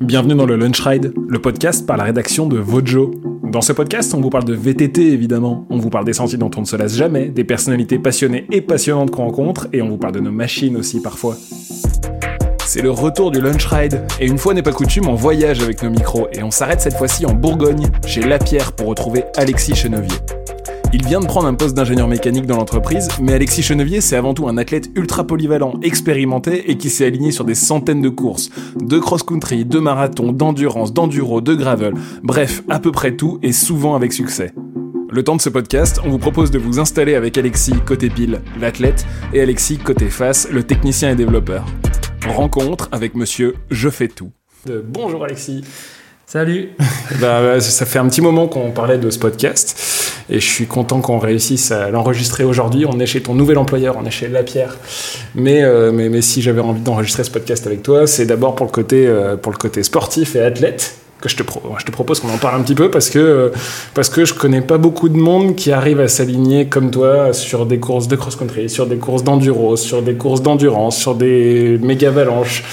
Bienvenue dans le Lunch Ride, le podcast par la rédaction de Vojo. Dans ce podcast, on vous parle de VTT évidemment, on vous parle des sentiers dont on ne se lasse jamais, des personnalités passionnées et passionnantes qu'on rencontre, et on vous parle de nos machines aussi parfois. C'est le retour du Lunch Ride, et une fois n'est pas coutume, on voyage avec nos micros, et on s'arrête cette fois-ci en Bourgogne, chez Lapierre, pour retrouver Alexis Chenevier. Il vient de prendre un poste d'ingénieur mécanique dans l'entreprise, mais Alexis Chenevier, c'est avant tout un athlète ultra polyvalent, expérimenté et qui s'est aligné sur des centaines de courses, de cross-country, de marathon, d'endurance, d'enduro, de gravel, bref, à peu près tout et souvent avec succès. Le temps de ce podcast, on vous propose de vous installer avec Alexis côté pile, l'athlète, et Alexis côté face, le technicien et développeur. Rencontre avec monsieur Je fais tout. Euh, bonjour Alexis. Salut. bah, ça fait un petit moment qu'on parlait de ce podcast et je suis content qu'on réussisse à l'enregistrer aujourd'hui. On est chez ton nouvel employeur, on est chez Lapierre. Mais, euh, mais, mais si j'avais envie d'enregistrer ce podcast avec toi, c'est d'abord pour, le côté, euh, pour le côté sportif et athlète que je te, je te propose qu'on en parle un petit peu parce que, parce que je connais pas beaucoup de monde qui arrive à s'aligner comme toi sur des courses de cross-country, sur des courses d'enduro, sur des courses d'endurance, sur des méga avalanches,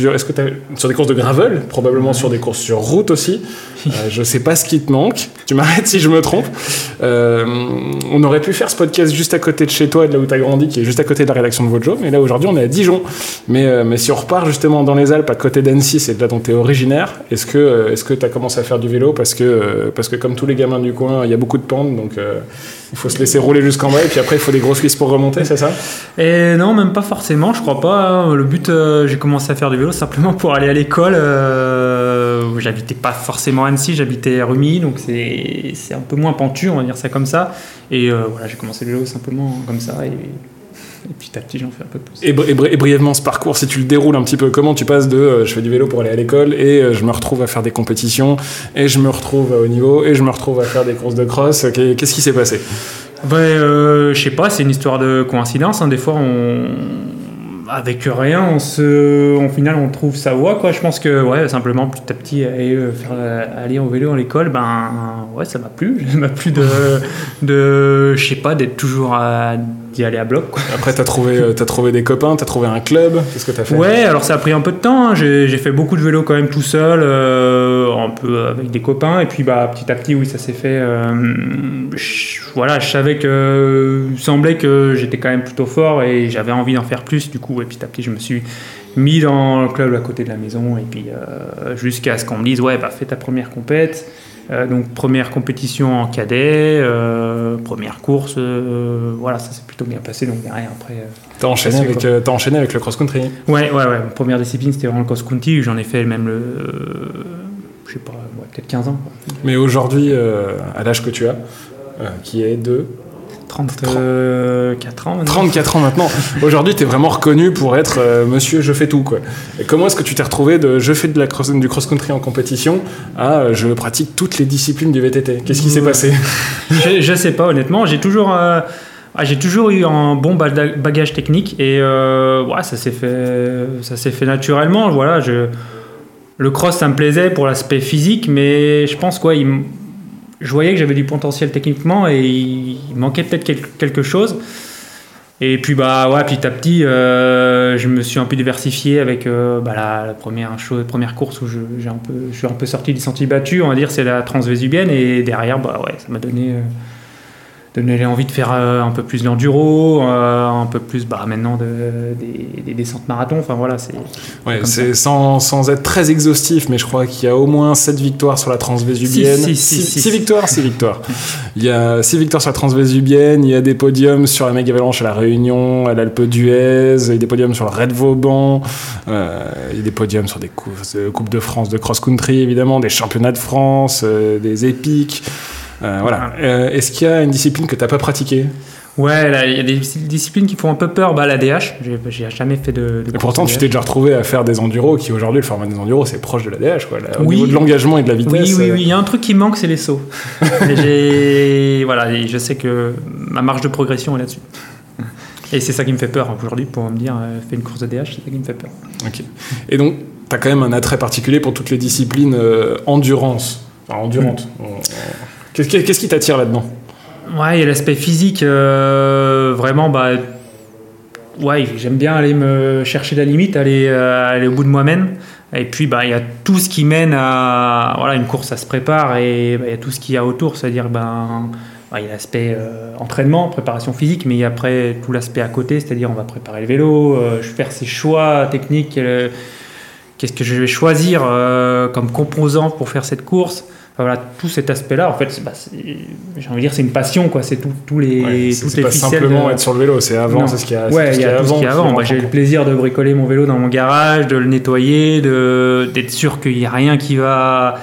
sur, est-ce que sur des courses de gravel, probablement sur des courses sur route aussi. Euh, je sais pas ce qui te manque. Tu m'arrêtes si je me trompe. Euh, on aurait pu faire ce podcast juste à côté de chez toi, de là où tu as grandi, qui est juste à côté de la rédaction de Vojo. Mais là, aujourd'hui, on est à Dijon. Mais, euh, mais si on repart justement dans les Alpes, à côté d'Annecy, c'est de là dont tu es originaire, est-ce que est-ce que tu as commencé à faire du vélo? Parce que, parce que, comme tous les gamins du coin, il y a beaucoup de pentes, donc il faut se laisser rouler jusqu'en bas, et puis après, il faut des grosses cuisses pour remonter, c'est ça? Et non, même pas forcément, je crois pas. Le but, j'ai commencé à faire du vélo simplement pour aller à l'école. J'habitais pas forcément Annecy, j'habitais à Rumi, donc c'est un peu moins pentu, on va dire ça comme ça. Et euh, voilà, j'ai commencé le vélo simplement comme ça. Petit à petit, j'en fais un peu plus. Et, brièvement, ce parcours, si tu le déroules un petit peu, comment tu passes de euh, je fais du vélo pour aller à l'école et euh, je me retrouve à faire des compétitions et je me retrouve à haut niveau et je me retrouve à faire des courses de cross Qu'est-ce qui s'est passé? Ben, Je sais pas, c'est une histoire de coïncidence. Hein. Des fois, on avec rien, on se, en final, on trouve sa voie, quoi. Je pense que, ouais, simplement, petit à petit, aller, euh, faire, aller au vélo à l'école, ben, ouais, ça m'a plu. Ça m'a plu de, de, je sais pas, d'être toujours à d'y aller à bloc. Quoi. Après, tu as trouvé, euh, as trouvé des copains, tu as trouvé un club, qu'est-ce que tu as fait? Ouais, alors ça a pris un peu de temps. Hein. J'ai fait beaucoup de vélo quand même tout seul, euh, un peu avec des copains. Et puis bah, petit à petit, oui, ça s'est fait. Euh, voilà, je savais que. Il semblait que j'étais quand même plutôt fort et j'avais envie d'en faire plus. Du coup, et petit à petit, je me suis mis dans le club à côté de la maison. Et puis jusqu'à ce qu'on me dise, ouais, bah, fais ta première compète. Euh, donc première compétition en cadet, euh, première course, euh, voilà, ça s'est plutôt bien passé. Donc derrière après. T'as enchaîné, avec, as enchaîné avec le cross-country Ouais, ouais, ouais. Première discipline c'était vraiment le cross-country. J'en ai fait même le, je sais pas, peut-être 15 ans. Mais aujourd'hui, à l'âge que tu as, qui est de 34 ans maintenant. 34 ans maintenant. Aujourd'hui, tu es vraiment reconnu pour être euh, monsieur je fais tout. Quoi. Et comment est-ce que tu t'es retrouvé de je fais de la cross, du cross-country en compétition à euh, je pratique toutes les disciplines du VTT Qu'est-ce qui s'est passé? Je, je, sais pas, honnêtement. J'ai toujours. Euh, ah, j'ai toujours eu un bon bagage technique et ouais, ça s'est fait, ça s'est fait naturellement. Voilà, je, le cross, ça me plaisait pour l'aspect physique, mais je pense quoi, je voyais que j'avais du potentiel techniquement et il manquait peut-être quelque chose. Et puis bah ouais, petit à petit, euh, je me suis un peu diversifié avec euh, bah, la, première chose, première course où je suis un peu sorti des sentiers battus, on va dire, c'est la transvésubienne et derrière bah ouais, ça m'a donné euh, donner envie de faire euh, un peu plus d'enduro, euh, un peu plus bah, maintenant de, des, descentes marathon. Enfin voilà, c'est. Ouais, c'est sans, sans, être très exhaustif, mais je crois qu'il y a au moins 7 victoires sur la transvésubienne. 6 victoires, 6 victoires. Il y a 6 victoires sur la transvésubienne, il y a des podiums sur la Mega Avalanche à La Réunion, à l'Alpe d'Huez, il y a des podiums sur le Red Vauban, euh, il y a des podiums sur des coupes de France de cross-country évidemment, des championnats de France, des épiques. Euh, voilà. Euh, est-ce qu'il y a une discipline que tu n'as pas pratiquée Ouais, il y a des disciplines qui font un peu peur. Bah, la DH, j'ai jamais fait de. de pourtant, tu t'es déjà retrouvé à faire des enduros qui aujourd'hui, le format des enduros, c'est proche de la DH, quoi. Au niveau de l'engagement et de la vitesse. Oui, oui, oui. Il y a un truc qui manque, c'est les sauts. voilà, je sais que ma marge de progression est là-dessus. Et c'est ça qui me fait peur aujourd'hui pour me dire, fais une course de DH, c'est ça qui me fait peur. Ok. Et donc, tu as quand même un attrait particulier pour toutes les disciplines endurance. Enfin, endurante. Mm. Qu'est-ce qui t'attire là-dedans Ouais, il y a l'aspect physique. Euh, vraiment, bah, ouais, j'aime bien aller me chercher la limite, aller, euh, aller au bout de moi-même. Et puis, bah, il y a tout ce qui mène à. Voilà, une course, ça se prépare et bah, il y a tout ce qu'il y a autour, c'est-à-dire, ben. il y a l'aspect euh, entraînement, préparation physique, mais il y a après tout l'aspect à côté, c'est-à-dire on va préparer le vélo, faire ses choix techniques, qu'est-ce que je vais choisir comme composant pour faire cette course. Enfin, voilà, tout cet aspect-là, en fait, bah, j'ai envie de dire, c'est une passion, quoi. C'est tout- tous les, Ouais, toutes c'est les pas ficelles simplement de- être sur le vélo, c'est avant, c'est ce qu'il y a, Ouais, ce il y a tout ce y a avant. Moi, j'ai eu le plaisir de bricoler mon vélo dans mon garage, de le nettoyer, de d'être sûr qu'il n'y a rien qui va.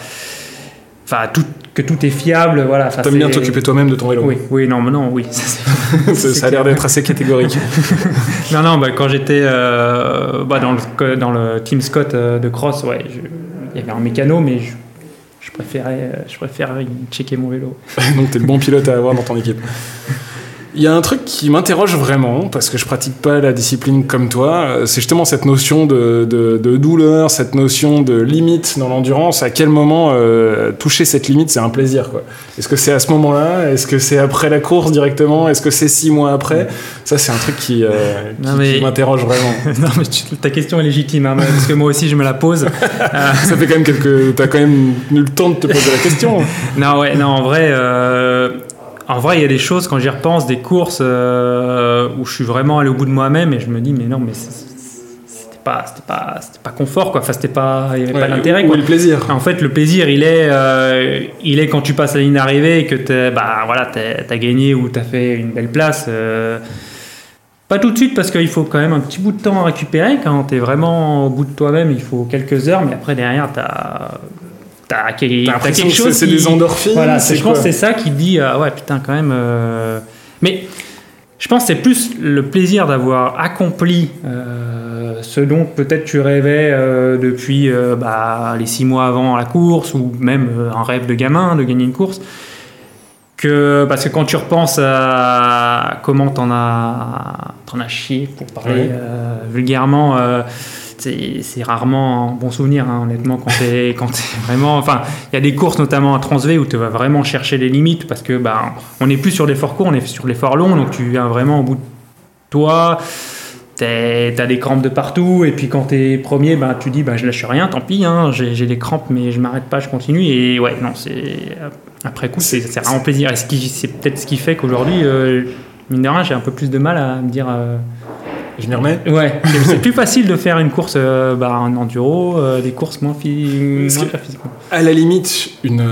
Enfin, tout, que tout est fiable. Voilà. Enfin, T'aimes bien t'occuper toi-même de ton vélo. Oui, oui, non, mais non, oui. ça, a l'air d'être assez catégorique. non, non, bah, quand j'étais euh, bah, dans, le, dans le Team Scott euh, de cross, ouais, je- il y avait un mécano, mais je, je préférais, euh, je préférais checker mon vélo. Donc t'es le bon pilote à avoir dans ton équipe. Il y a un truc qui m'interroge vraiment, parce que je pratique pas la discipline comme toi, euh, c'est justement cette notion de, de- de douleur, cette notion de limite dans l'endurance. À quel moment euh, toucher cette limite, c'est un plaisir quoi Est-ce que c'est à ce moment-là? Est-ce que c'est après la course directement? Est-ce que c'est six mois après? Ça, c'est un truc qui, euh, qui- qui m'interroge vraiment. non, mais tu- ta question est légitime, hein, parce que moi aussi je me la pose. Ça fait quand même quelques. T'as quand même eu le temps de te poser la question. Non, ouais, non, en vrai, euh, en vrai, il y a des choses quand j'y repense, des courses euh, où je suis vraiment allé au bout de moi-même et je me dis, mais non, mais c'était pas, pas, pas confort, quoi. Enfin, c'était pas, il y avait Ouais, pas d'intérêt, où est le plaisir? En fait, le plaisir, il est, euh, il est quand tu passes la ligne d'arrivée et que t'es- bah, voilà, t'as gagné ou t'as fait une belle place. euh, pas tout de suite parce qu'il faut quand même un petit bout de temps à récupérer. Quand t'es vraiment au bout de toi-même, il faut quelques heures, mais après derrière, t'as as, T'as quelque chose. c'est des endorphines Voilà, je pense que c'est ça qui dit ah ouais putain quand même. euh, Mais je pense que c'est plus le plaisir d'avoir accompli euh, ce dont peut-être tu rêvais euh, depuis euh, bah, les six mois avant la course ou même euh, un rêve de gamin de gagner une course. Que, parce que quand tu repenses à comment t'en as, t'en as chié, pour parler Oui. euh, vulgairement, euh, c'est rarement un bon souvenir, hein, honnêtement, quand t'es quand t'es vraiment. Enfin, il y a des courses, notamment à Transv, où tu vas vraiment chercher les limites parce que bah, on n'est plus sur l'effort court, on est sur l'effort long, donc tu viens vraiment au bout de toi. T'as des crampes de partout, et puis quand t'es premier, bah, tu dis bah, je lâche rien, tant pis, hein, j'ai des crampes, mais je m'arrête pas, je continue. Et ouais, non, c'est après coup, c'est vraiment plaisir. C'est peut-être ce qui fait qu'aujourd'hui, euh, mine de rien, j'ai un peu plus de mal à me dire. euh, Je m'y remets Ouais, c'est plus facile de faire une course euh, bah, en enduro, euh, des courses moins, Est-ce moins physiquement. à la limite, une,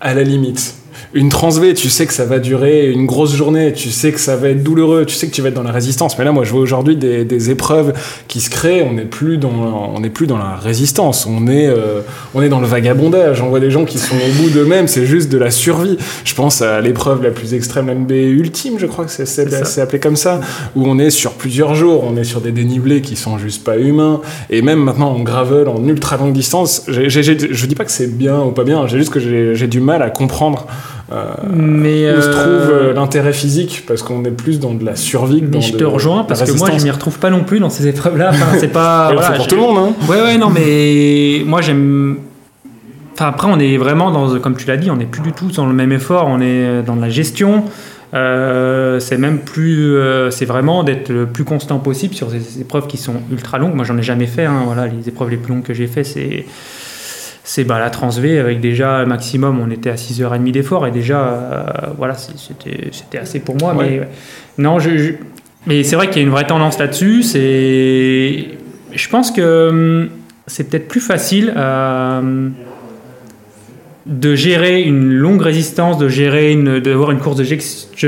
à la limite, une transv, tu sais que ça va durer une grosse journée, tu sais que ça va être douloureux, tu sais que tu vas être dans la résistance. Mais là, moi, je vois aujourd'hui des, des épreuves qui se créent. On n'est plus dans, on n'est plus dans la résistance. On est, euh, on est dans le vagabondage. On voit des gens qui sont au bout d'eux-mêmes. C'est juste de la survie. Je pense à l'épreuve la plus extrême, l'NB ultime, je crois que c'est, c'est, appelé comme ça, où on est sur plusieurs jours. On est sur des dénivelés qui sont juste pas humains. Et même maintenant en gravel, en ultra longue distance, j'ai, j'ai- j'ai- je dis pas que c'est bien ou pas bien. J'ai juste que j'ai, j'ai du mal à comprendre Mais, où se euh, trouve euh, l'intérêt physique parce qu'on est plus dans de la survie que dans mais je de te rejoins parce que moi, je m'y retrouve pas non plus dans ces épreuves-là. Enfin, c'est pas. Voilà, pour je- tout le monde, hein. Ouais, ouais, non, mais moi j'aime. Enfin, après, on est vraiment dans, comme tu l'as dit, on n'est plus du tout dans le même effort, on est dans de la gestion. Euh, c'est même plus. euh, c'est vraiment d'être le plus constant possible sur ces épreuves qui sont ultra longues. Moi, j'en ai jamais fait. hein, voilà, les épreuves les plus longues que j'ai fait, c'est. C'est bah, la Transv avec déjà maximum, on était à 6h30 d'effort et déjà, euh, voilà, c'était assez pour moi. Ouais. Mais non, je, je- mais c'est vrai qu'il y a une vraie tendance là-dessus. C'est, je pense que hum, c'est peut-être plus facile euh, de gérer une longue résistance, de gérer une, d'avoir une course de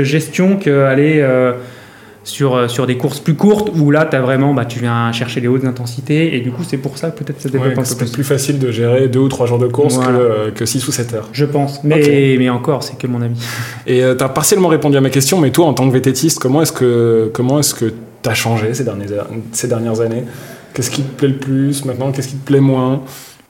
gestion qu'aller euh, sur, euh, sur des courses plus courtes où là, as vraiment, bah, tu viens chercher les hautes intensités et du coup, c'est pour ça que peut-être ça développe Ouais, un peu c'est plus. plus facile de gérer deux ou trois jours de course Voilà. que, euh, que 6 ou 7 heures. Je pense. Mais, mais encore, c'est que mon avis. Et tu as partiellement répondu à ma question, mais toi, en tant que vététiste, comment est-ce que comment est-ce que t'as changé ces dernières, ces dernières années? Qu'est-ce qui te plaît le plus maintenant? Qu'est-ce qui te plaît moins?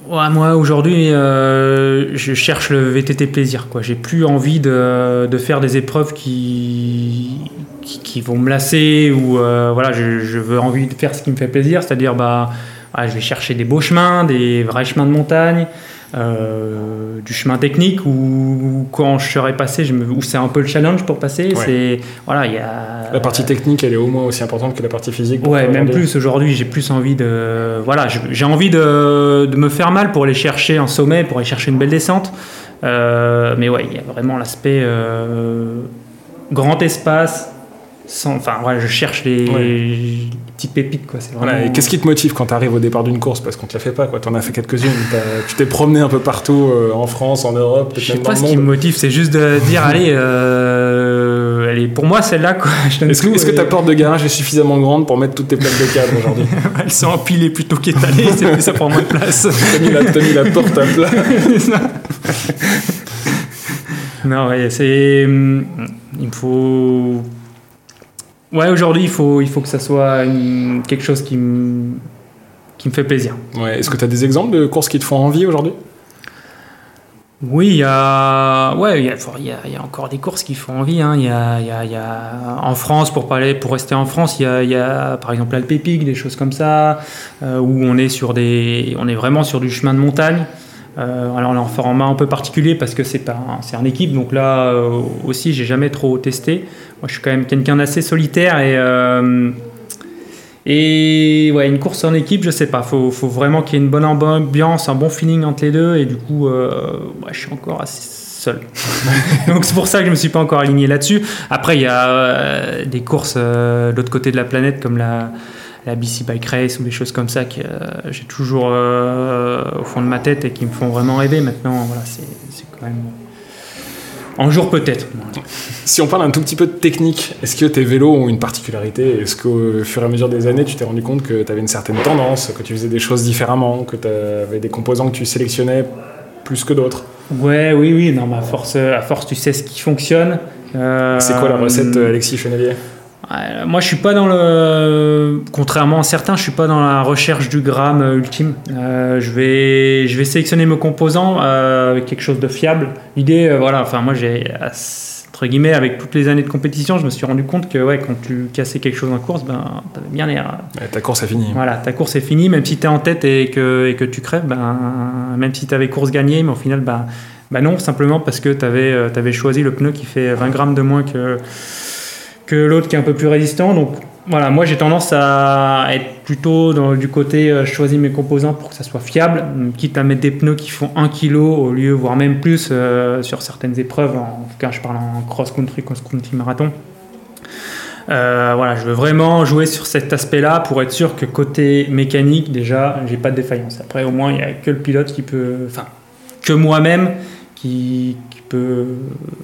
Ouais, moi aujourd'hui, euh, je cherche le VTT plaisir. Quoi. J'ai plus envie de, de faire des épreuves qui, qui, qui vont me lasser ou euh, voilà, je, je veux envie de faire ce qui me fait plaisir, c'est-à-dire bah, ouais, je vais chercher des beaux chemins, des vrais chemins de montagne. euh, du chemin technique ou quand je serais passé, je me, où c'est un peu le challenge pour passer. C'est voilà, il y a la partie technique, elle est au moins aussi importante que la partie physique. Ouais, même plus aujourd'hui. J'ai plus envie de voilà, j'ai envie de, de, me faire mal pour aller chercher un sommet, pour aller chercher une belle descente. Euh, mais ouais, il y a vraiment l'aspect grand espace. Sans, enfin, voilà, je cherche les, petites pépites. Quoi. Vraiment... qu'est-ce qui te motive quand tu arrives au départ d'une course? Parce qu'on ne te la fait pas. Tu en as fait quelques-unes. tu t'es promené un peu partout euh, en France, en Europe. Je sais pas ce qui me motive. C'est juste de dire allez, allez pour moi, celle-là. Est-ce que, ta porte de garage est suffisamment grande pour mettre toutes tes plaques de câble aujourd'hui? Elles sont empilées plutôt qu'étalées. ça prend moins de place. tu mis, mis, la porte à plat. non, ouais, c'est. Hum, il faut. Ouais, aujourd'hui, il faut, il faut que ça soit quelque chose qui me, qui me fait plaisir. Ouais. Est-ce que tu as des exemples de courses qui te font envie aujourd'hui? Oui, il y a, ouais, il y a, il y a, encore des courses qui font envie. Hein. Il, y a, il, y a, en France, pour parler, pour rester en France, il y a, il y a par exemple l'Alpépic, des choses comme ça, euh, où on est sur des, on est vraiment sur du chemin de montagne. Euh, alors là, en format un peu particulier parce que c'est un, c'est en équipe, donc là euh, aussi, j'ai jamais trop testé. Moi, je suis quand même quelqu'un d'assez solitaire et euh, et ouais, une course en équipe, je sais pas. Faut, faut vraiment qu'il y ait une bonne ambiance, un bon feeling entre les deux. Et du coup, je suis encore assez seul. Donc c'est pour ça que je me suis pas encore aligné là-dessus. Après, il y a des courses de l'autre côté de la planète comme la la BC Bike Race ou des choses comme ça que euh, j'ai toujours euh, au fond de ma tête et qui me font vraiment rêver maintenant. Voilà, c'est quand même. En jour peut-être. Si on parle un tout petit peu de technique, est-ce que tes vélos ont une particularité Est-ce qu'au fur et à mesure des années, tu t'es rendu compte que tu avais une certaine tendance, que tu faisais des choses différemment, que tu avais des composants que tu sélectionnais plus que d'autres? Ouais, oui, oui. Non, à force, à force, tu sais ce qui fonctionne. C'est quoi la recette, euh, Alexis Chenevier moi, je suis pas dans le. Contrairement à certains, je suis pas dans la recherche du gramme euh, ultime. Euh, je vais, je vais sélectionner mes composants euh, avec quelque chose de fiable. L'idée, voilà. Enfin, moi, j'ai entre guillemets, avec toutes les années de compétition, je me suis rendu compte que ouais, quand tu cassais quelque chose en course, ben, t'avais bien l'air. ta course est finie. Voilà, ta course est finie, même si tu es en tête et que, et que tu crèves, ben, même si tu avais course gagnée, mais au final, ben, ben non, simplement parce que tu avais, avais, choisi le pneu qui fait 20 grammes de moins que, l'autre qui est un peu plus résistant. Donc voilà, moi j'ai tendance à être plutôt dans, du côté euh, je choisis mes composants pour que ça soit fiable, quitte à mettre des pneus qui font 1 kg au lieu, voire même plus euh, sur certaines épreuves. En, tout cas, je parle en cross-country, cross-country marathon. Euh, voilà, je veux vraiment jouer sur cet aspect-là pour être sûr que côté mécanique, déjà, j'ai pas de défaillance. Après, au moins, il n'y a que le pilote qui peut, enfin, que moi-même qui, peut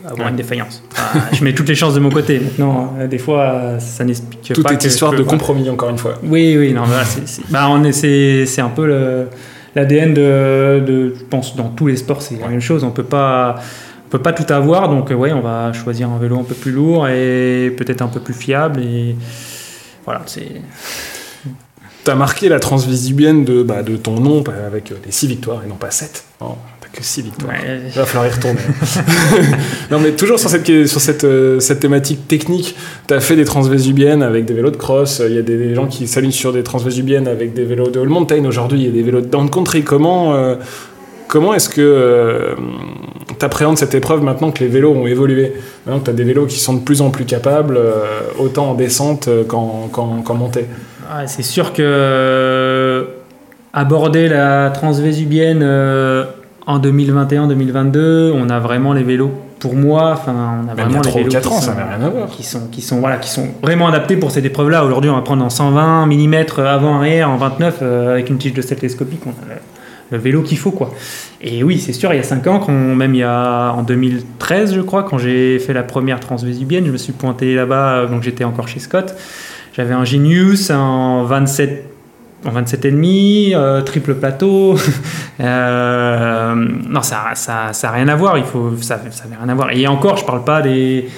avoir une défaillance. je mets toutes les chances de mon côté. Maintenant, euh, des fois, ça n'explique pas. Toute histoire de compromis, encore une fois. Oui, oui, non, c'est, bah, c'est, un peu l'ADN de, de, je pense, dans tous les sports, c'est la même chose. On peut pas. On peut pas tout avoir, donc ouais, on va choisir un vélo un peu plus lourd et peut-être un peu plus fiable. Et voilà, c'est. Tu as marqué la transvisibienne de, bah, de ton nom avec les six victoires et non pas 7 que 6 victoires. Il va falloir y retourner. non, mais toujours sur cette, sur cette, euh, cette thématique technique, tu as fait des transvésubiennes avec des vélos de cross. Il y a des, gens qui s'alignent sur des transvésubiennes avec des vélos de all mountain aujourd'hui. Il y a des vélos de down country. Comment, euh, comment est-ce que euh, tu appréhendes cette épreuve maintenant que les vélos ont évolué? Maintenant que tu as des vélos qui sont de plus en plus capables, autant en descente qu'en montée C'est sûr que aborder la transvésubienne en 2021-2022, on a vraiment les vélos pour moi, enfin, on a vraiment les vélos qui, ans, sont, ça rien à voir. qui sont qui sont voilà, qui sont vraiment adaptés pour cette épreuve-là. Aujourd'hui, on va prendre en 120 mm avant-arrière, en 29 euh, avec une tige de télescopique. On a le, vélo qu'il faut quoi. Et oui, c'est sûr, il y a 5 ans, quand, même il y a en 2013, je crois, quand j'ai fait la première transvésubienne, je me suis pointé là-bas, donc j'étais encore chez Scott. J'avais un Genius en 27 en 27,5, euh, triple plateau. euh, non, ça n'a ça, ça rien à voir. Il faut, ça n'a rien à voir. Et encore, je ne parle pas des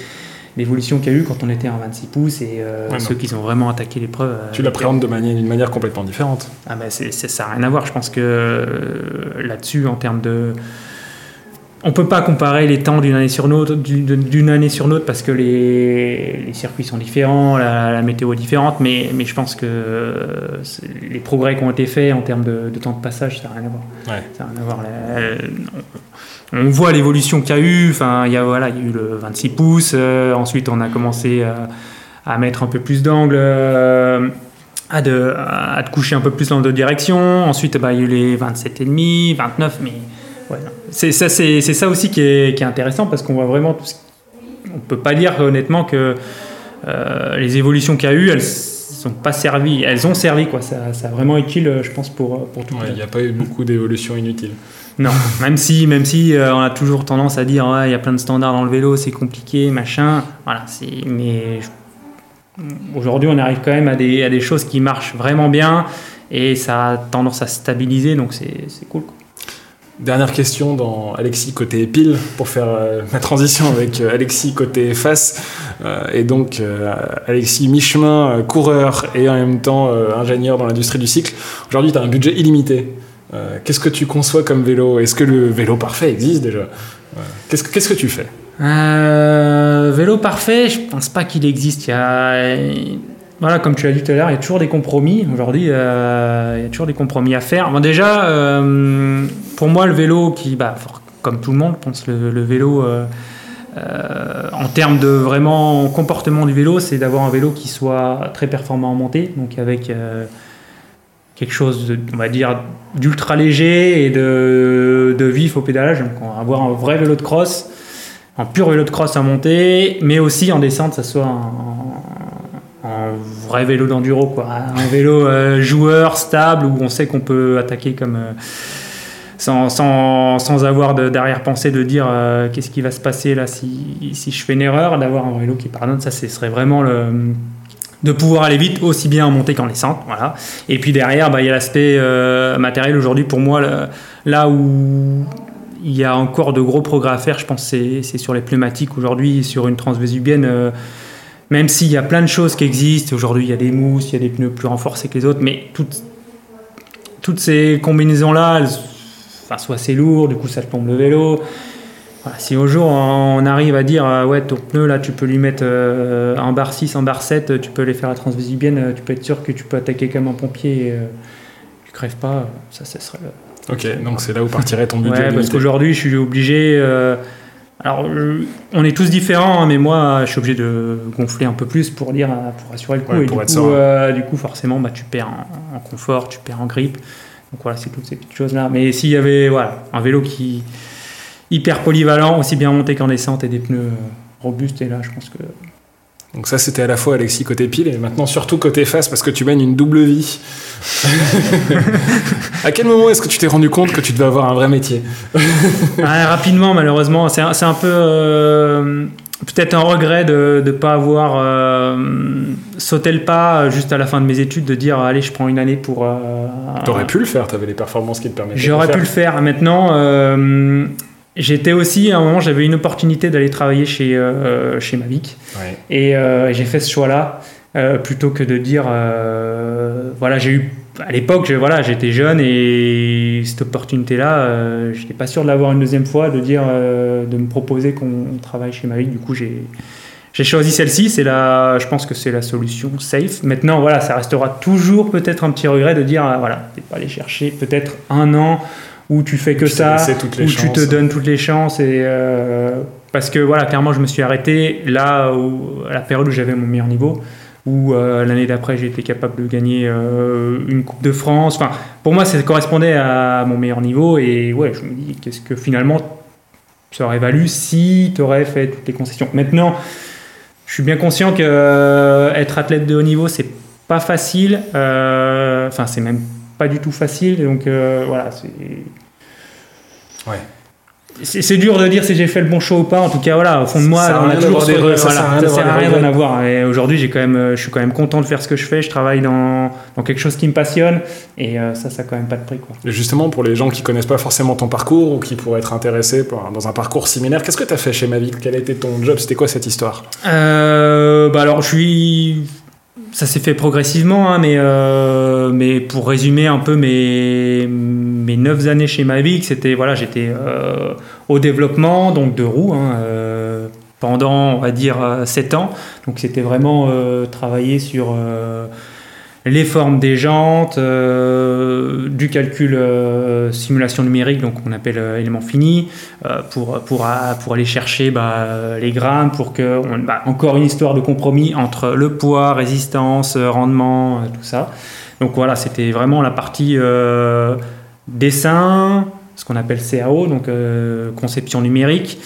l'évolution qu'il y a eu quand on était en 26 pouces et euh, ceux qui ont vraiment attaqué l'épreuve. Tu l'appréhendes d'une manière, manière complètement différente. Ah ben c'est, ça n'a rien à voir. Je pense que euh, là-dessus, en termes de on peut pas comparer les temps d'une année sur l'autre, d'une année sur l'autre parce que les, les, circuits sont différents, la, météo est différente, mais, mais je pense que les progrès qui ont été faits en termes de, temps de passage, ça n'a rien à voir. Ça rien à voir. on voit l'évolution qu'il y a eu. Enfin, il y a voilà, il y a eu le 26 pouces. Euh, ensuite, on a commencé à, à mettre un peu plus d'angle. Euh, à, de, à, coucher un peu plus dans deux directions. Ensuite, bah, il y a eu les 27,5, 29, mais c'est ça, c'est, ça aussi qui est, qui est intéressant parce qu'on voit vraiment tout ce... On peut pas dire honnêtement que euh, les évolutions qu'il y a eu, elles sont pas servies, elles ont servi quoi. Ça, ça a vraiment utile, je pense, pour, pour tout le monde. Il n'y a pas eu beaucoup d'évolutions inutiles. Non, même si, même si euh, on a toujours tendance à dire il y a plein de standards dans le vélo, c'est compliqué, machin. Voilà, c'est, mais aujourd'hui on arrive quand même à des, à des choses qui marchent vraiment bien et ça a tendance à stabiliser, donc c'est, c'est cool. Quoi. Dernière question dans Alexis côté pile pour faire euh, ma transition avec euh, Alexis côté face. Euh, et donc Alexis mi-chemin, coureur et en même temps ingénieur dans l'industrie du cycle. Aujourd'hui, tu as un budget illimité. Qu'est-ce que tu conçois comme vélo? Est-ce que le vélo parfait existe déjà? Qu'est-ce que, tu fais? Vélo parfait, je pense pas qu'il existe. Voilà, comme tu l'as dit tout à l'heure, il y a toujours des compromis. Aujourd'hui, il y a toujours des compromis à faire. déjà, euh, pour moi, le vélo, qui, bah, comme tout le monde, pense le, vélo, euh, en termes de vraiment comportement du vélo, c'est d'avoir un vélo qui soit très performant en montée, donc avec quelque chose, on va dire, d'ultra léger et de, vif au pédalage. Donc, avoir un vrai vélo de cross, un pur vélo de cross à monter, mais aussi en descente, ça soit un, vrai vélo d'enduro, quoi. Un vélo euh, joueur, stable, où on sait qu'on peut attaquer comme. Euh, sans, sans, sans, avoir d'arrière-pensée de dire euh, qu'est-ce qui va se passer là si, si je fais une erreur, d'avoir un vélo qui pardonne, ça ce serait vraiment le, de pouvoir aller vite aussi bien en montée qu'en descente. Voilà. Et puis derrière, bah, il y a l'aspect matériel aujourd'hui pour moi, là où il y a encore de gros progrès à faire, je pense c'est sur les pneumatiques aujourd'hui, sur une transvésubienne même s'il y a plein de choses qui existent, aujourd'hui il y a des mousses, il y a des pneus plus renforcés que les autres, mais toutes, toutes ces combinaisons-là, enfin, sont assez lourdes, du coup ça te plombe le vélo. si au jour on arrive à dire euh, ouais ton pneu là tu peux lui mettre euh, un bar 6, un bar 7, tu peux les faire à transvisibienne, euh, tu peux être sûr que tu peux attaquer comme un pompier et tu crèves pas, ça, ça serait... Ok, donc c'est là où partirait ton budget. Ouais, parce qu'aujourd'hui je suis obligé alors, on est tous différents, hein, mais moi, je suis obligé de gonfler un peu plus pour dire, pour assurer le coup. et du, coup, euh, du coup, forcément, bah, tu perds en, confort, tu perds en grippe. Donc voilà, c'est toutes ces petites choses-là. Mais s'il y avait voilà, un vélo qui hyper polyvalent, aussi bien monté qu'en descente et des pneus robustes, et là, je pense que donc ça, c'était à la fois Alexis côté pile et maintenant surtout côté face parce que tu mènes une double vie. à quel moment est-ce que tu t'es rendu compte que tu devais avoir un vrai métier? Rapidement, malheureusement. C'est un, un, peu euh, peut-être un regret de ne pas avoir euh, sauté le pas juste à la fin de mes études, de dire allez, je prends une année pour... Euh, T'aurais pu le faire, t'avais les performances qui te permettaient. J'aurais pu le faire. Maintenant euh, J'étais aussi, à un moment, j'avais une opportunité d'aller travailler chez, euh, chez Mavic. Et euh, j'ai fait ce choix-là, euh, plutôt que de dire, voilà, j'ai eu, à l'époque, voilà, j'étais jeune et cette opportunité-là, je n'étais pas sûr de l'avoir une deuxième fois, de dire, de me proposer qu'on travaille chez Mavic. Du coup, j'ai, j'ai choisi celle-ci, c'est la, je pense que c'est la solution safe. Maintenant, voilà, ça restera toujours peut-être un petit regret de dire, voilà, n'es pas aller chercher peut-être un an où tu fais que ça, où tu te donnes toutes les chances. Et, euh, parce que voilà, clairement, je me suis arrêté là, où, à la période où j'avais mon meilleur niveau, où euh, l'année d'après, j'ai été capable de gagner euh, une Coupe de France. Enfin, pour moi, ça correspondait à mon meilleur niveau. Et ouais, je me dis, qu'est-ce que finalement ça aurait valu si tu aurais fait toutes les concessions. Maintenant, je suis bien conscient que être athlète de haut niveau, c'est pas facile. Enfin, c'est même pas du tout facile. Donc voilà, c'est Ouais. C'est dur de dire si j'ai fait le bon choix ou pas. En tout cas, voilà, au fond de moi, on a toujours des ça, sert à rien d'en avoir. Et aujourd'hui, j'ai quand même, je suis quand même content de faire ce que je fais. Je travaille dans, dans quelque chose qui me passionne, et euh, ça, ça a quand même pas de prix, quoi. Et justement, pour les gens qui connaissent pas forcément ton parcours ou qui pourraient être intéressés dans un parcours similaire, qu'est-ce que tu as fait chez Mavic? Quel a été ton job? C'était quoi cette histoire? Euh, Bah alors, je suis ça s'est fait progressivement, hein, mais, euh, mais pour résumer un peu mes, mes 9 années chez Mavic, c'était voilà, j'étais au développement donc de roues hein, pendant on va dire 7 ans. Donc c'était vraiment travailler sur les formes des jantes, euh, du calcul euh, simulation numérique, donc on appelle euh, élément fini, pour, pour, pour aller chercher bah, les grammes, pour que, on, bah, encore une histoire de compromis entre le poids, résistance, rendement, tout ça. Donc voilà, c'était vraiment la partie dessin, ce qu'on appelle CAO, donc conception numérique.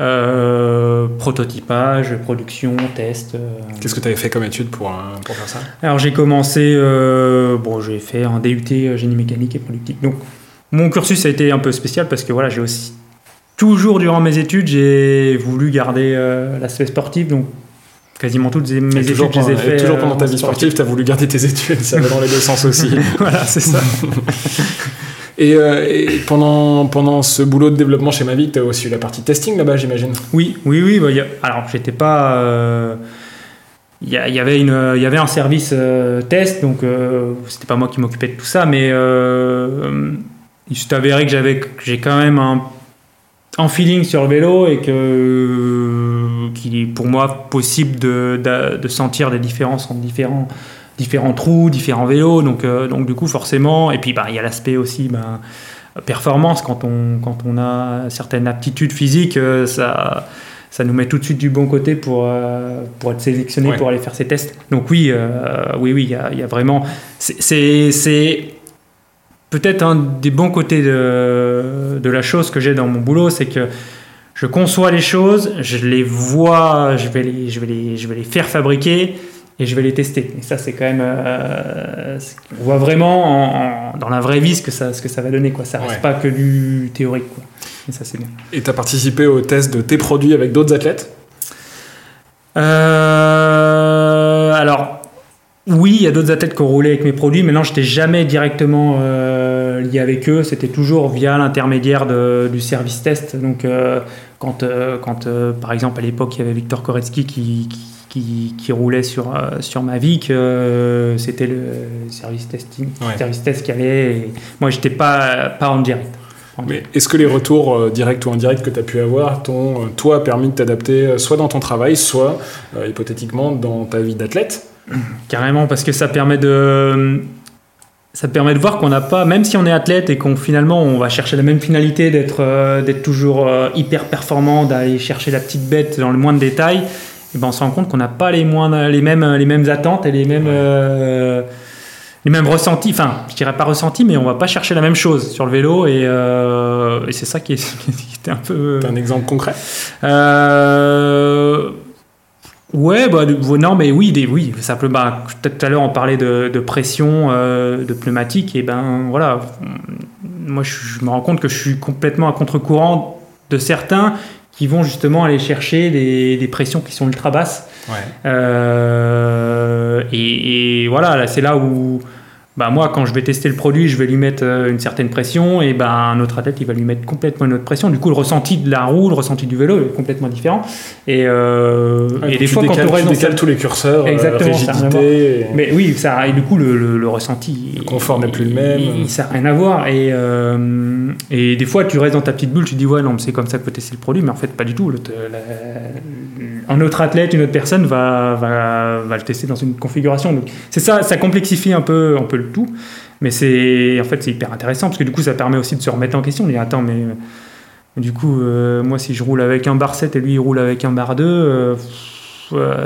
Euh, prototypage, production, test. Euh. Qu'est-ce que tu avais fait comme étude pour, pour faire ça? Alors j'ai commencé, euh, bon j'ai fait un DUT génie mécanique et productique. Donc mon cursus a été un peu spécial parce que voilà j'ai aussi toujours durant mes études j'ai voulu garder l'aspect sportif donc quasiment toutes mes études je les ai fait toujours pendant ta vie sportive tu as voulu garder tes études ça va dans les deux sens aussi voilà c'est ça Euh, et, pendant, pendant ce boulot de développement chez Mavic, tu as aussi eu la partie testing là-bas, j'imagine Oui, oui, oui. Bah, alors, j'étais pas. Euh, il y, avait une, il y avait un service euh, test, donc c'était pas moi qui m'occupais de tout ça, mais il s'est avéré que j'avais, j'ai quand même un, un, feeling sur le vélo et que qu'il est pour moi possible de, de, de sentir des différences entre différents différents trous, différents vélos. Donc, euh, donc du coup, forcément, et puis bah, il y a l'aspect aussi bah, performance. Quand on, quand on a certaines aptitudes physiques, euh, ça, ça nous met tout de suite du bon côté pour, euh, pour être sélectionné pour aller faire ces tests. Donc oui, oui, oui, il y a, y a, vraiment... C'est peut-être un des bons côtés de, de la chose que j'ai dans mon boulot, c'est que je conçois les choses, je les vois, je vais les, je vais les, je vais les faire fabriquer et je vais les tester. Et ça, c'est quand même. Euh, on voit vraiment dans la vraie vie ce que ça, ce que ça va donner. Quoi. Ça reste pas que du théorique. Quoi. Et ça, c'est bien. Et tu as participé au test de tes produits avec d'autres athlètes? Euh, Alors, oui, il y a d'autres athlètes qui ont roulé avec mes produits, mais non, je n'étais jamais directement euh, lié avec eux. C'était toujours via l'intermédiaire du service test. Donc, quand, quand par exemple, à l'époque, il y avait Victor Koretsky qui qui, qui roulait sur, euh, sur Mavic, euh, c'était le service testing, service test qui allait. Et moi, j'étais pas, pas en direct. Mais est-ce que les retours euh, directs ou indirects que tu as pu avoir t'ont, toi, permis de t'adapter soit dans ton travail, soit hypothétiquement dans ta vie d'athlète? Carrément, parce que ça permet de, ça permet de voir qu'on n'a pas, même si on est athlète et qu'on finalement on va chercher la même finalité d'être, d'être toujours hyper performant, d'aller chercher la petite bête dans le moindre détail, et ben on se rend compte qu'on n'a pas les, moins, les, mêmes, les mêmes attentes et les mêmes, euh, les mêmes ressentis. Enfin, je dirais pas ressentis, mais on va pas chercher la même chose sur le vélo et, euh, et c'est ça qui, est, un peu. un exemple concret? euh, Ouais, bah, non, mais oui, des, oui, simplement. Bah, tout à l'heure, on parlait de, de pression, de pneumatique, et ben voilà. Moi, je, je, me rends compte que je suis complètement à contre-courant de certains qui vont justement aller chercher des, des pressions qui sont ultra basses. Euh, et, et, voilà, c'est là où bah, moi, quand je vais tester le produit, je vais lui mettre euh, une certaine pression, et ben un autre athlète, il va lui mettre complètement une autre pression. Du coup, le ressenti de la roue, le ressenti du vélo est complètement différent. Et, euh, et des fois, quand on reste dans tous les curseurs, euh, Exactement, rigidité, mais oui, ça, et du coup, le, le, ressenti, le confort n'est plus le même. ça n'a rien à voir. Et, et des fois, tu restes dans ta petite bulle, tu dis ouais, non, c'est comme ça que peut tester le produit, mais en fait, pas du tout. Le, un autre athlète, une autre personne va, le tester dans une configuration. C'est ça, ça complexifie un peu, le tout. Mais c'est en fait c'est hyper intéressant parce que du coup ça permet aussi de se remettre en question. dire attends mais du coup euh, moi si je roule avec un bar 7 et lui il roule avec un bar 2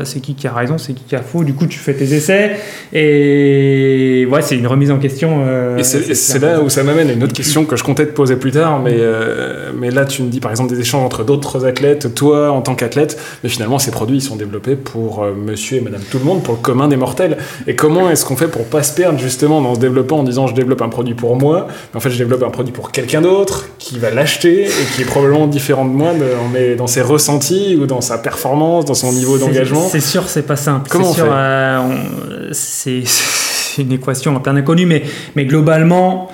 c'est qui qui a raison, c'est qui qui a faux. Du coup, tu fais tes essais et ouais, c'est une remise en question. Euh, et c'est là où ça m'amène à une autre question que je comptais te poser plus tard, mais, euh, mais là, tu me dis par exemple des échanges entre d'autres athlètes, toi en tant qu'athlète, mais finalement, ces produits ils sont développés pour euh, monsieur et madame tout le monde, pour le commun des mortels. Et comment est-ce qu'on fait pour pas se perdre justement dans ce développement en disant je développe un produit pour moi, mais en fait, je développe un produit pour quelqu'un d'autre qui va l'acheter et qui est probablement différent de moi dans, dans ses ressentis ou dans sa performance, dans son niveau d'engagement c'est sûr, c'est pas simple. Comment euh, C'est une équation en plein inconnu, mais, mais globalement,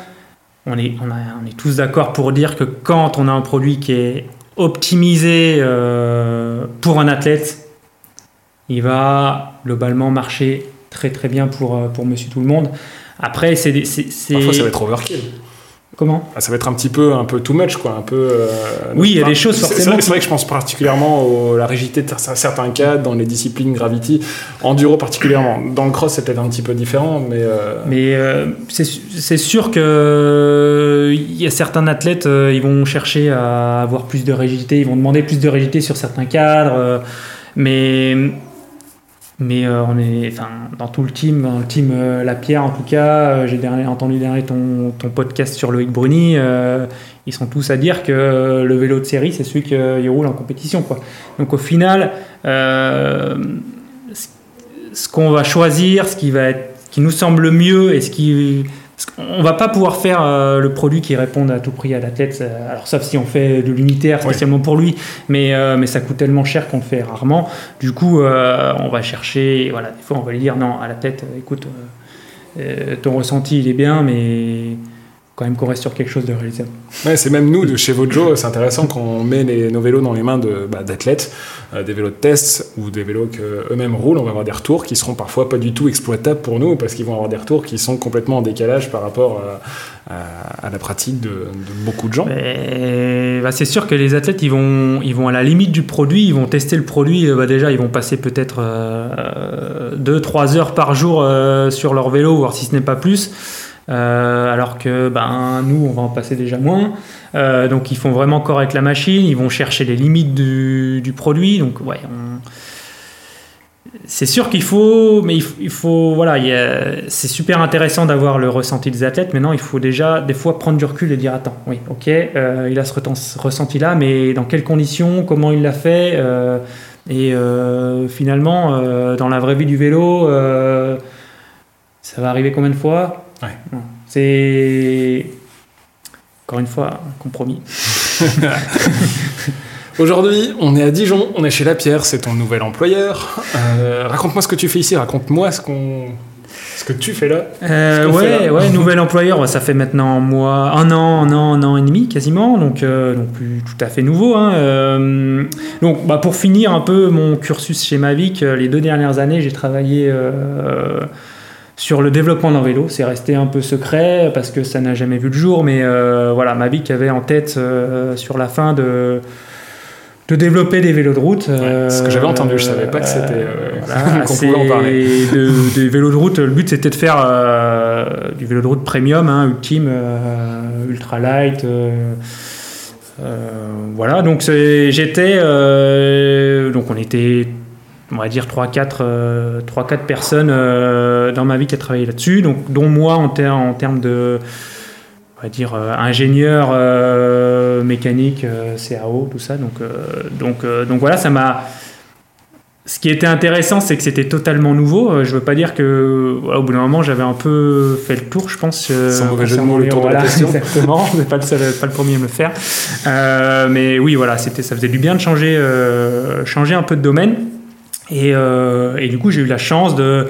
on est, on, est tous d'accord pour dire que quand on a un produit qui est optimisé euh, pour un athlète, il va globalement marcher très très bien pour, euh, pour monsieur tout le monde. Après, c'est. Parfois, ça va être overkill. Comment ah, Ça va être un petit peu, un peu too much, quoi. Un peu. Euh, oui, il y a des choses forcément. C'est vrai, que je pense particulièrement à la rigidité de certains cas dans les disciplines gravity, enduro particulièrement. Dans le cross, c'est peut-être un petit peu différent, mais. Euh, mais euh, c'est sûr que il y a certains athlètes, ils vont chercher à avoir plus de rigidité, ils vont demander plus de rigidité sur certains cadres, mais mais euh, on est, enfin, dans tout le team, le team euh, La Pierre en tout cas, euh, j'ai entendu dernier ton, ton, podcast sur Loïc Bruni, ils sont tous à dire que le vélo de série, c'est celui qui roule en compétition. Quoi. Donc au final, ce qu'on va choisir, ce qui, va qui nous semble le mieux et ce qui on va pas pouvoir faire euh, le produit qui réponde à tout prix à l'athlète, euh, alors sauf si on fait de l'unitaire spécialement pour lui, mais, euh, mais ça coûte tellement cher qu'on le fait rarement. Du coup, on va chercher, voilà, des fois on va lui dire non à la tête, écoute, ton ressenti il est bien, mais quand même qu'on reste sur quelque chose de réalisable. Ouais, c'est même nous de chez Vojo, c'est intéressant quand on met les, nos vélos dans les mains de, bah, d'athlètes, euh, des vélos de test ou des vélos qu'eux-mêmes roulent, on va avoir des retours qui seront parfois pas du tout exploitables pour nous parce qu'ils vont avoir des retours qui sont complètement en décalage par rapport à, à, la pratique de, beaucoup de gens. Bah, c'est sûr que les athlètes, ils vont, ils vont à la limite du produit, ils vont tester le produit, euh, bah, déjà ils vont passer peut-être 2-3 euh, heures par jour sur leur vélo, voire si ce n'est pas plus. Euh, alors que ben, nous, on va en passer déjà moins. Euh, donc ils font vraiment corps avec la machine, ils vont chercher les limites du, produit. Donc ouais, c'est sûr qu'il faut, mais il faut, voilà, c'est super intéressant d'avoir le ressenti des athlètes. Maintenant, il faut déjà des fois prendre du recul et dire attends, oui, ok, euh, il a ce ressenti là, mais dans quelles conditions, comment il l'a fait, et finalement, dans la vraie vie du vélo, ça va arriver combien de fois? C'est encore une fois un compromis. Aujourd'hui, on est à Dijon, on est chez La Pierre, c'est ton nouvel employeur. Euh, raconte-moi ce que tu fais ici, raconte-moi ce qu'on ce que tu fais là. Euh, ouais, ouais, nouvel employeur, ça fait maintenant moi un an, un an, un an et demi quasiment, donc, euh, donc plus tout à fait nouveau. Hein. donc, bah, pour finir un peu mon cursus chez Mavic, les deux dernières années, j'ai travaillé sur le développement d'un vélo, c'est resté un peu secret parce que ça n'a jamais vu le jour, mais euh, voilà, Mavic avait en tête euh, sur la fin de, de développer des vélos de route. ce que j'avais entendu, je savais pas que c'était euh, voilà, qu'on pouvait en parler. De, des vélos de route, le but c'était de faire du vélo de route premium, hein, ultime, ultra light. voilà, donc j'étais, donc on était on va dire 3-4 euh, personnes euh, dans ma vie qui a travaillé là-dessus, donc dont moi en, en termes de on va dire euh, ingénieur mécanique, CAO, tout ça. Donc, donc, donc voilà, ça m'a. Ce qui était intéressant, c'est que c'était totalement nouveau. Je veux pas dire que, au bout d'un moment, j'avais un peu fait le tour, je pense. Sans mauvais jeu de mots, le tour de la question. Exactement, pas le seul, pas le premier à me le faire. mais oui, voilà, c'était, ça faisait du bien de changer, changer un peu de domaine. Et, euh, et, du coup, j'ai eu la chance de.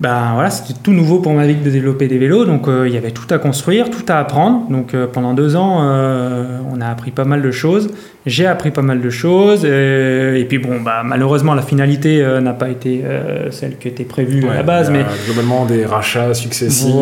Ben voilà, c'était tout nouveau pour ma vie de développer des vélos, donc euh, il y avait tout à construire, tout à apprendre. Donc euh, pendant deux ans, on a appris pas mal de choses. J'ai appris pas mal de choses. Euh, et puis bon, bah, malheureusement, la finalité euh, n'a pas été euh, celle qui était prévue à la base. Mais globalement, des rachats successifs,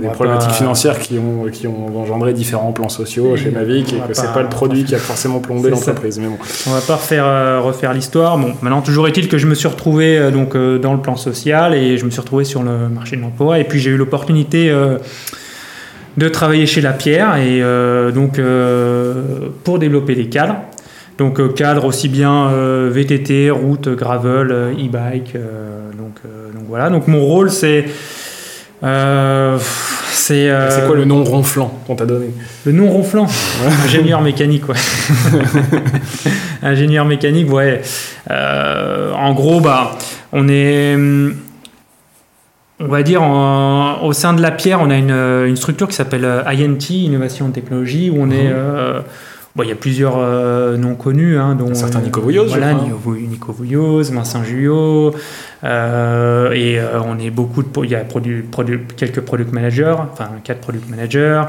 des problématiques financières qui ont, qui ont engendré différents plans sociaux chez Mavic et que c'est pas le produit qui a forcément plombé l'entreprise. Mais bon. On va pas refaire, refaire l'histoire. Bon, maintenant, toujours est-il que je me suis retrouvé donc, dans le plan social et je me suis retrouvé sur le marché de l'emploi. Et puis j'ai eu l'opportunité de travailler chez La Pierre et euh, donc euh, pour développer des cadres. Donc euh, cadre aussi bien VTT, route, gravel, e-bike. donc, donc voilà. Donc mon rôle c'est c'est quoi le nom ronflant qu'on t'a donné? Le nom ronflant? Ingénieur mécanique, ouais. Ingénieur mécanique, ouais. en gros, bah, on est hum, on va dire, au sein de la pierre, on a une, structure qui s'appelle euh, INT, Innovation Technologie, où on est. Mhm. Euh, bon, il y a plusieurs euh, noms connus, hein, dont. Certains Nico Vouilloz. Voilà, Nico Vouilloz, Vincent Juyot. et on est beaucoup de. Il y a quelques product managers, enfin quatre product managers.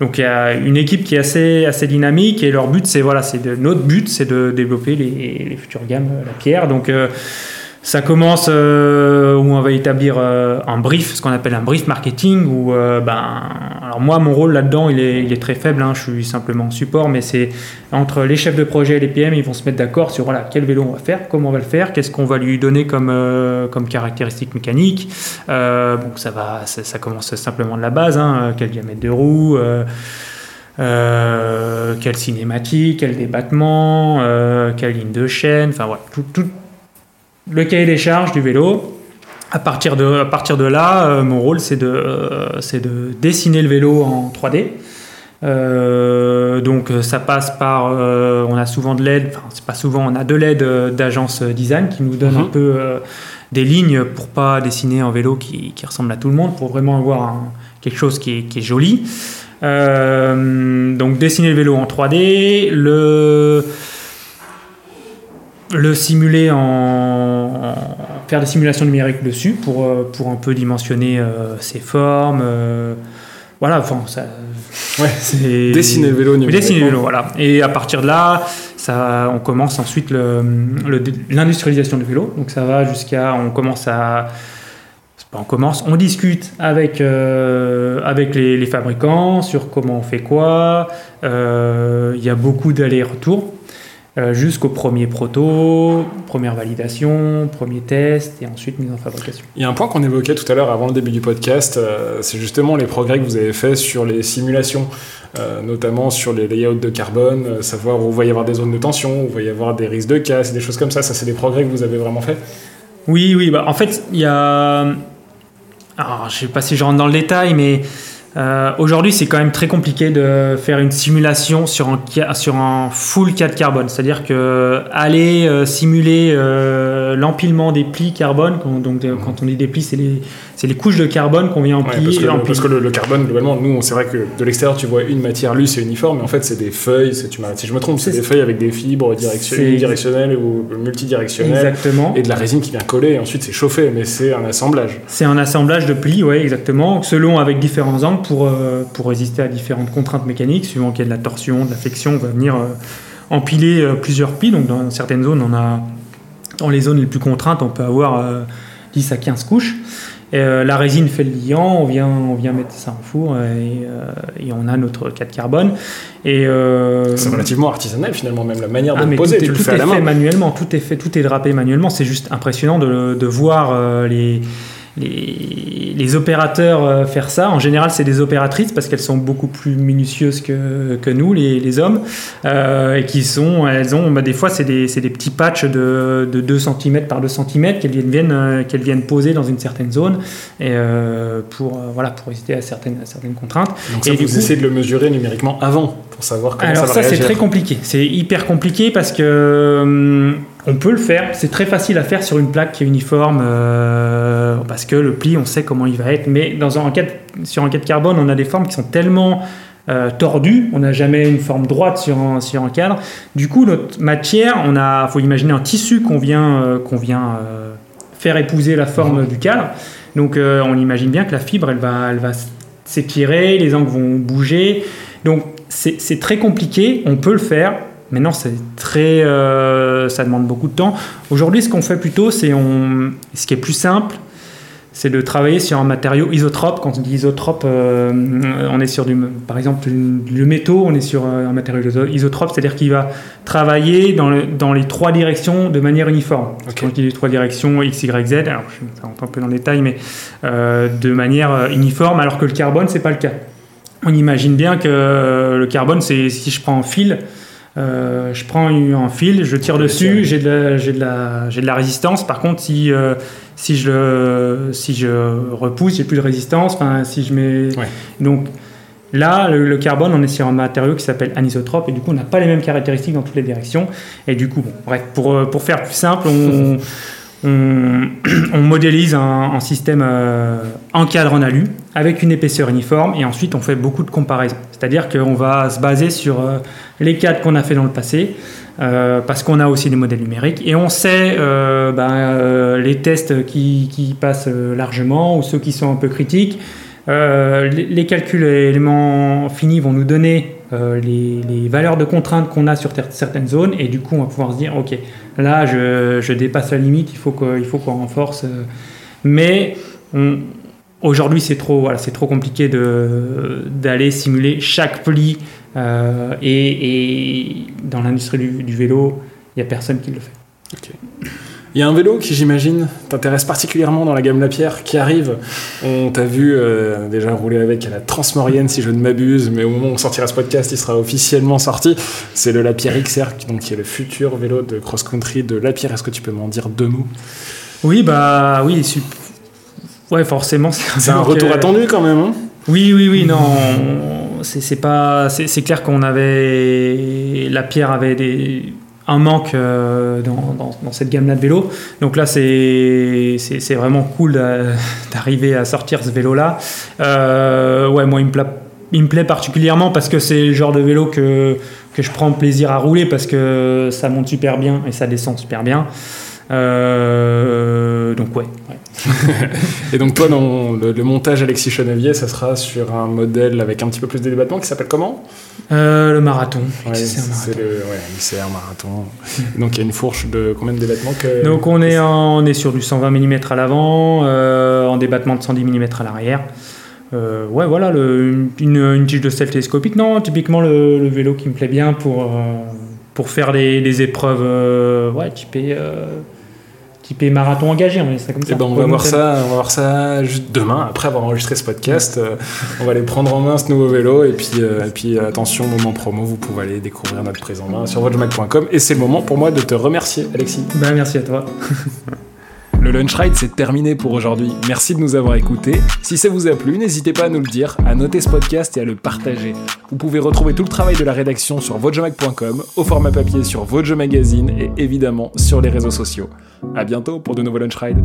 Donc il y a une équipe qui est assez, assez dynamique et leur but, c'est. Voilà, c'est notre but, c'est de développer les, les futures gammes La Pierre. Donc Ça commence euh, où on va établir euh, un brief, ce qu'on appelle un brief marketing. Où, euh, ben, alors moi, mon rôle là-dedans, il est, très faible. Hein, je suis simplement support, mais c'est entre les chefs de projet et les PM, ils vont se mettre d'accord sur voilà quel vélo on va faire, comment on va le faire, qu'est-ce qu'on va lui donner comme comme caractéristiques mécaniques. ça va, ça, commence simplement de la base. Hein, quel diamètre de roue. Quelle cinématique, quel débattement, quelle ligne de chaîne, enfin voilà, tout, tout, le cahier des charges du vélo. À partir de, à partir de là, euh, mon rôle c'est de, euh, c'est de dessiner le vélo en 3D. Euh, donc ça passe par, on a souvent de l'aide, enfin c'est pas souvent, on a de l'aide d'agence design qui nous donne un peu des lignes pour pas dessiner un vélo qui, qui, ressemble à tout le monde, pour vraiment avoir un, quelque chose qui est, qui est joli. Donc dessiner le vélo en 3D, le, le simuler en, faire des simulations numériques dessus pour, euh, pour un peu dimensionner euh, ses formes. voilà, enfin, ça, ouais, dessiner le vélo numériquement. Dessiner le vélo, voilà. Et à partir de là, ça, on commence ensuite l'industrialisation du vélo. Donc ça va jusqu'à, on commence à on commence, on discute avec, euh, avec les, fabricants sur comment on fait quoi. Euh, il y a beaucoup d'allers-retours euh, jusqu'au premier proto, première validation, premier test et ensuite mise en fabrication. Il y a un point qu'on évoquait tout à l'heure avant le début du podcast, c'est justement les progrès que vous avez faits sur les simulations. notamment sur les layouts de carbone, savoir où il va y avoir des zones de tension, où il va y avoir des risques de casse, des choses comme ça. Ça, c'est des progrès que vous avez vraiment faits? Oui, oui. Bah, en fait, il y a alors, je ne sais pas si je rentre dans le détail, mais euh, aujourd'hui, c'est quand même très compliqué de faire une simulation sur un, sur un full cas de carbone. C'est-à-dire que aller euh, simuler euh, l'empilement des plis carbone, quand, donc quand on dit des plis, c'est les, les, couches de carbone qu'on vient empiler. Ouais, parce, que, le, carbone, globalement, nous, c'est vrai que de l'extérieur, tu vois une matière lisse et uniforme, mais en fait, c'est des feuilles, tu si je me trompe, c'est des feuilles avec des fibres directionnelles ou multidirectionnelles. Exactement. Et de la résine qui vient coller, et ensuite c'est chauffé, mais c'est un assemblage. C'est un assemblage de plis, oui, exactement, selon avec différents angles pour, euh, pour résister à différentes contraintes mécaniques, suivant qu'il y a de la torsion, de la flexion, on va venir euh, empiler euh, plusieurs plis. Donc dans certaines zones, on a, dans les zones les plus contraintes, on peut avoir 10 à 15 couches. Et, la résine fait le liant, on vient, on vient mettre ça en four et, et on a notre cas de carbone. Et c'est relativement artisanal finalement, même la manière de ah, poser. Tout, tu est, le tout à la fait manuellement, tout est fait, tout est drapé manuellement. C'est juste impressionnant de, de voir les les, les, opérateurs euh, faire ça. En général, c'est des opératrices parce qu'elles sont beaucoup plus minutieuses que, que nous, les, les hommes, euh, et qui sont, elles ont, bah, des fois, c'est des, des, petits patchs de, de 2 cm par 2 cm qu'elles viennent, euh, qu'elles viennent poser dans une certaine zone et, euh, pour, voilà, pour résister à certaines, à certaines contraintes. Donc ça, et vous coup, essayez de le mesurer numériquement avant pour savoir comment alors ça ça, c'est très compliqué. C'est hyper compliqué parce que hum, on peut le faire. C'est très facile à faire sur une plaque qui est uniforme euh, parce que le pli, on sait comment il va être. Mais dans un, sur un cas de carbone, on a des formes qui sont tellement euh, tordues. On n'a jamais une forme droite sur un, sur un cadre. Du coup, notre matière, on a, faut imaginer un tissu qu'on vient, euh, qu'on vient faire épouser la forme du cadre. Donc, on imagine bien que la fibre, elle va, elle va s'étirer, les angles vont bouger. Donc, c'est très compliqué. On peut le faire. Maintenant, c'est très, euh, ça demande beaucoup de temps. Aujourd'hui, ce qu'on fait plutôt, c'est on, ce qui est plus simple, c'est de travailler sur un matériau isotrope. Quand on dit isotrope, euh, on est sur du, par exemple, le métaux, on est sur un matériau iso- isotrope, c'est-à-dire qu'il va travailler dans, le- dans les trois directions de manière uniforme. Ok. Quand je dis les trois directions X, Y, Z, alors je rentre un peu dans le détail, mais euh, de manière uniforme, alors que le carbone, c'est pas le cas. On imagine bien que le carbone, c'est si je prends un fil, euh, je prends un fil, je tire dessus, j'ai de, la- de, la- de la résistance. Par contre, si, euh, si, je, le- si je repousse, j'ai plus de résistance. Enfin, si je mets... Ouais. Donc là, le, le carbone, on est sur un matériau qui s'appelle anisotrope et du coup, on n'a pas les mêmes caractéristiques dans toutes les directions. Et du coup, bon, bref, pour, euh, pour faire plus simple, on, on, on modélise un, un système euh, en cadre en alu avec une épaisseur uniforme et ensuite on fait beaucoup de comparaisons. C'est-à-dire qu'on va se baser sur euh, les cadres qu'on a fait dans le passé euh, parce qu'on a aussi des modèles numériques et on sait euh, ben, les tests qui, passent largement ou ceux qui sont un peu critiques. Les, calculs et éléments finis vont nous donner les, valeurs de contraintes qu'on a sur certaines zones et du coup on va pouvoir se dire ok là, je, dépasse la limite, il faut qu'on renforce. Mais on- aujourd'hui, c'est trop, voilà, c'est trop compliqué de- d'aller simuler chaque pli. euh, et, et dans l'industrie du, du vélo, il n'y a personne qui le fait. Il y a un vélo qui, j'imagine, t'intéresse particulièrement dans la gamme Lapierre qui arrive. On t'a vu euh, déjà rouler avec à la Transmorienne, si je ne m'abuse, mais au moment où on sortira ce podcast, il sera officiellement sorti. C'est le Lapierre XR, qui, donc, qui est le futur vélo de cross-country de Lapierre. Est-ce que tu peux m'en dire deux mots? Oui, bah oui, sup- ouais, forcément. C'est un vélo retour que- attendu quand même. Hein Oui, oui, oui, non. on- C'est c'est pas. C'est c'est clair qu'on avait. La pierre avait des, un manque euh, dans, dans- dans cette gamme-là de vélos. Donc là, c'est c'est- c'est vraiment cool d'a- d'arriver à sortir ce vélo-là. Euh, ouais, moi, il me, pla- il me plaît particulièrement parce que c'est le genre de vélo que, que je prends plaisir à rouler parce que ça monte super bien et ça descend super bien. Euh, donc, ouais. ouais. Et donc toi, dans le, le montage Alexis Chenevier, ça sera sur un modèle avec un petit peu plus de débattement qui s'appelle comment? Euh, le marathon. Ouais, C'est un le ouais, ICR marathon. donc il y a une fourche de combien de débattements que... Donc on est, en- on est sur du 120 mm à l'avant, euh, en débattement de 110 mm à l'arrière. Euh, ouais, voilà, le- une, une tige de style télescopique. Non, typiquement le, le vélo qui me plaît bien pour, euh, pour faire des épreuves euh, ouais, typées, typées marathon engagé, on va dire ça comme ça. Eh ben, on va voir ça, on va voir ça juste demain après avoir enregistré ce podcast. Euh, on va aller prendre en main ce nouveau vélo et puis euh, et puis attention moment promo, vous pouvez aller découvrir notre prise en main sur watchmac.com et c'est le moment pour moi de te remercier Alexis. Ben, merci à toi. Le Lunch Ride, c'est terminé pour aujourd'hui. Merci de nous avoir écoutés. Si ça vous a plu, n'hésitez pas à nous le dire, à noter ce podcast et à le partager. Vous pouvez retrouver tout le travail de la rédaction sur votejemac.com, au format papier sur Vojo Magazine et évidemment sur les réseaux sociaux. À bientôt pour de nouveaux Lunch Rides.